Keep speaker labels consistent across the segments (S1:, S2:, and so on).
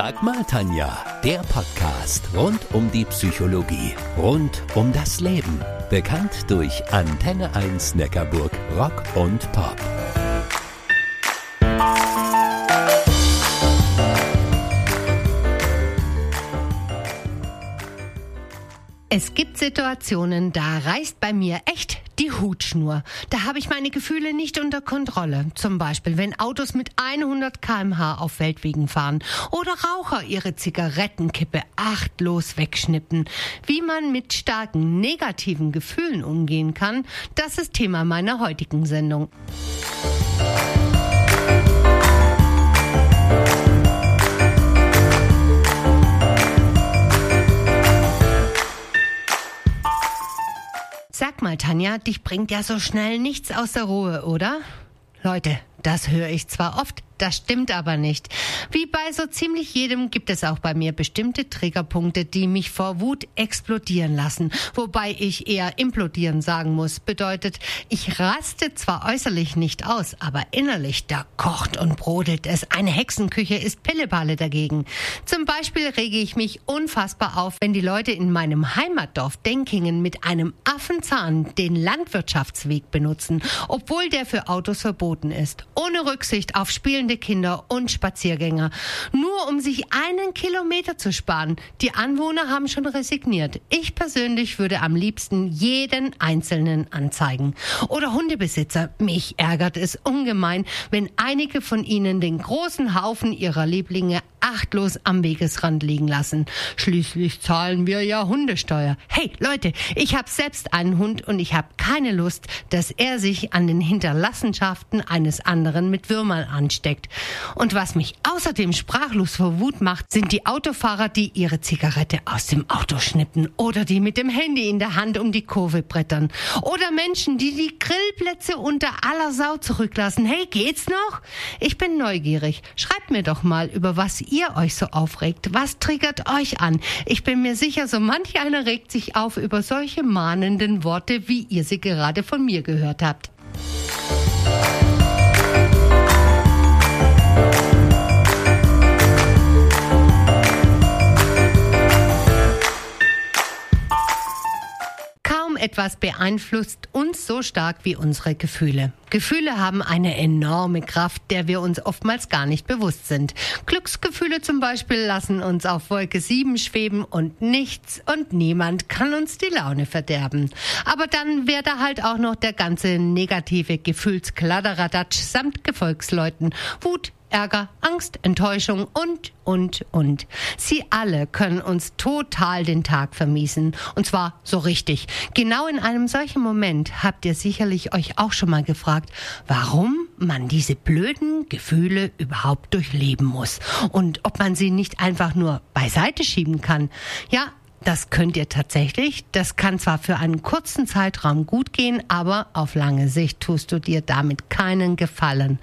S1: Sag mal, Tanja, der Podcast rund um die Psychologie, rund um das Leben. Bekannt durch Antenne 1 Neckarburg Rock und Pop.
S2: Es gibt Situationen, da reißt bei mir echt die Hutschnur. Da habe ich meine Gefühle nicht unter Kontrolle. Zum Beispiel, wenn Autos mit 100 kmh auf Feldwegen fahren oder Raucher ihre Zigarettenkippe achtlos wegschnippen. Wie man mit starken negativen Gefühlen umgehen kann, das ist Thema meiner heutigen Sendung. Sag mal, Tanja, dich bringt ja so schnell nichts aus der Ruhe, oder? Leute, das höre ich zwar oft, das stimmt aber nicht. Wie bei so ziemlich jedem gibt es auch bei mir bestimmte Triggerpunkte, die mich vor Wut explodieren lassen. Wobei ich eher implodieren sagen muss. Bedeutet, ich raste zwar äußerlich nicht aus, aber innerlich, da kocht und brodelt es. Eine Hexenküche ist Pilleballe dagegen. Zum Beispiel rege ich mich unfassbar auf, wenn die Leute in meinem Heimatdorf Denkingen mit einem Affenzahn den Landwirtschaftsweg benutzen, obwohl der für Autos verboten ist. Ohne Rücksicht auf Spielen spielende Kinder und Spaziergänger, nur um sich einen Kilometer zu sparen. Die Anwohner haben schon resigniert. Ich persönlich würde am liebsten jeden Einzelnen anzeigen. Oder Hundebesitzer. Mich ärgert es ungemein, wenn einige von ihnen den großen Haufen ihrer Lieblinge achtlos am Wegesrand liegen lassen. Schließlich zahlen wir ja Hundesteuer. Hey Leute, ich habe selbst einen Hund und ich habe keine Lust, dass er sich an den Hinterlassenschaften eines anderen mit Würmern ansteckt. Und was mich außerdem sprachlos vor Wut macht, sind die Autofahrer, die ihre Zigarette aus dem Auto schnippen oder die mit dem Handy in der Hand um die Kurve brettern oder Menschen, die die Grillplätze unter aller Sau zurücklassen. Hey, geht's noch? Ich bin neugierig. Schreibt mir doch mal, über was ihr euch so aufregt. Was triggert euch an? Ich bin mir sicher, so manch einer regt sich auf über solche mahnenden Worte, wie ihr sie gerade von mir gehört habt. Etwas beeinflusst uns so stark wie unsere Gefühle. Gefühle haben eine enorme Kraft, der wir uns oftmals gar nicht bewusst sind. Glücksgefühle zum Beispiel lassen uns auf Wolke 7 schweben und nichts und niemand kann uns die Laune verderben. Aber dann wäre da halt auch noch der ganze negative Gefühlskladderadatsch samt Gefolgsleuten. Wut, Ärger, Angst, Enttäuschung und, und, und. Sie alle können uns total den Tag vermiesen. Und zwar so richtig. Genau in einem solchen Moment habt ihr sicherlich euch auch schon mal gefragt, warum man diese blöden Gefühle überhaupt durchleben muss und ob man sie nicht einfach nur beiseite schieben kann. Ja, das könnt ihr tatsächlich. Das kann zwar für einen kurzen Zeitraum gut gehen, aber auf lange Sicht tust du dir damit keinen Gefallen.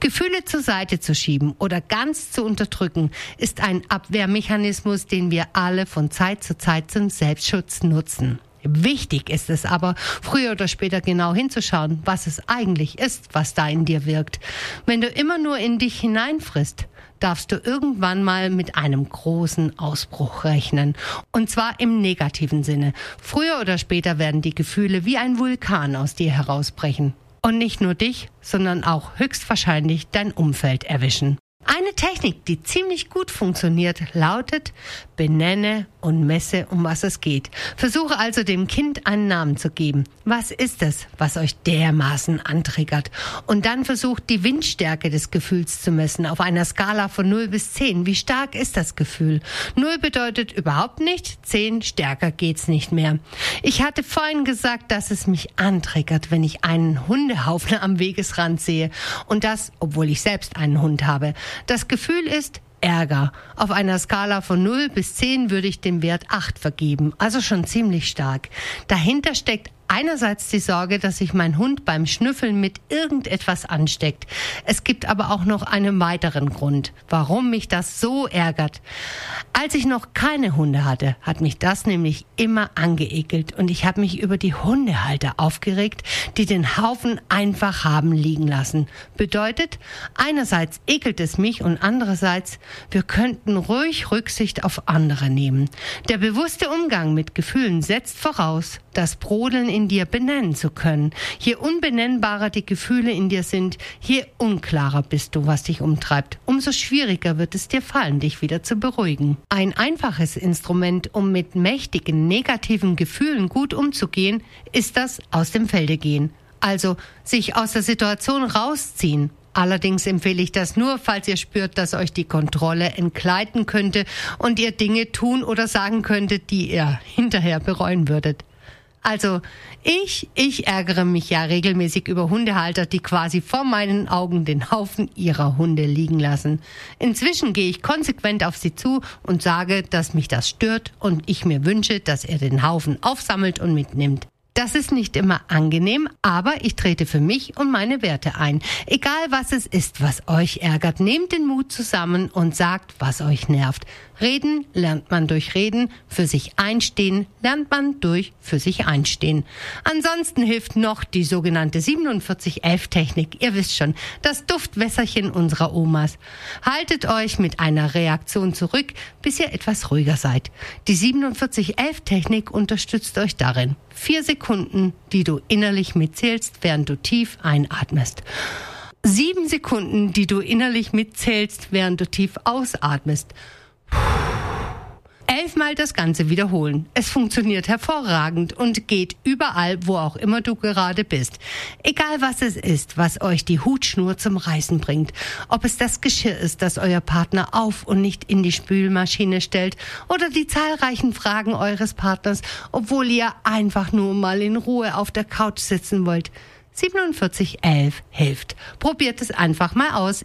S2: Gefühle zur Seite zu schieben oder ganz zu unterdrücken, ist ein Abwehrmechanismus, den wir alle von Zeit zu Zeit zum Selbstschutz nutzen. Wichtig ist es aber, früher oder später genau hinzuschauen, was es eigentlich ist, was da in dir wirkt. Wenn du immer nur in dich hineinfrisst, darfst du irgendwann mal mit einem großen Ausbruch rechnen. Und zwar im negativen Sinne. Früher oder später werden die Gefühle wie ein Vulkan aus dir herausbrechen. Und nicht nur dich, sondern auch höchstwahrscheinlich dein Umfeld erwischen. Eine Technik, die ziemlich gut funktioniert, lautet benenne und messe, um was es geht. Versuche also dem Kind einen Namen zu geben. Was ist es, was euch dermaßen antriggert? Und dann versucht die Windstärke des Gefühls zu messen auf einer Skala von 0 bis 10. Wie stark ist das Gefühl? 0 bedeutet überhaupt nicht, 10 stärker geht's nicht mehr. Ich hatte vorhin gesagt, dass es mich antriggert, wenn ich einen Hundehaufen am Wegesrand sehe. Und das, obwohl ich selbst einen Hund habe. Das Gefühl ist Ärger. Auf einer Skala von 0 bis 10 würde ich dem Wert 8 vergeben, also schon ziemlich stark. Dahinter steckt einerseits die Sorge, dass sich mein Hund beim Schnüffeln mit irgendetwas ansteckt. Es gibt aber auch noch einen weiteren Grund, warum mich das so ärgert. Als ich noch keine Hunde hatte, hat mich das nämlich immer angeekelt und ich habe mich über die Hundehalter aufgeregt, die den Haufen einfach haben liegen lassen. Bedeutet, einerseits ekelt es mich und andererseits, wir könnten ruhig Rücksicht auf andere nehmen. Der bewusste Umgang mit Gefühlen setzt voraus, das Brodeln in dir benennen zu können. Je unbenennbarer die Gefühle in dir sind, je unklarer bist du, was dich umtreibt. Umso schwieriger wird es dir fallen, dich wieder zu beruhigen. Ein einfaches Instrument, um mit mächtigen negativen Gefühlen gut umzugehen, ist das aus dem Felde gehen. Also sich aus der Situation rausziehen. Allerdings empfehle ich das nur, falls ihr spürt, dass euch die Kontrolle entgleiten könnte und ihr Dinge tun oder sagen könntet, die ihr hinterher bereuen würdet. Also ich, ich ärgere mich ja regelmäßig über Hundehalter, die quasi vor meinen Augen den Haufen ihrer Hunde liegen lassen. Inzwischen gehe ich konsequent auf sie zu und sage, dass mich das stört und ich mir wünsche, dass er den Haufen aufsammelt und mitnimmt. Das ist nicht immer angenehm, aber ich trete für mich und meine Werte ein. Egal was es ist, was euch ärgert, nehmt den Mut zusammen und sagt, was euch nervt. Reden lernt man durch Reden, für sich einstehen lernt man durch für sich einstehen. Ansonsten hilft noch die sogenannte 4711-Technik. Ihr wisst schon, das Duftwässerchen unserer Omas. Haltet euch mit einer Reaktion zurück, bis ihr etwas ruhiger seid. Die 4711-Technik unterstützt euch darin. Vier Sekunden, die du innerlich mitzählst, während du tief einatmest. Sieben Sekunden, die du innerlich mitzählst, während du tief ausatmest. Elfmal das Ganze wiederholen. Es funktioniert hervorragend und geht überall, wo auch immer du gerade bist. Egal was es ist, was euch die Hutschnur zum Reißen bringt. Ob es das Geschirr ist, das euer Partner auf und nicht in die Spülmaschine stellt oder die zahlreichen Fragen eures Partners, obwohl ihr einfach nur mal in Ruhe auf der Couch sitzen wollt. 4711 hilft. Probiert es einfach mal aus.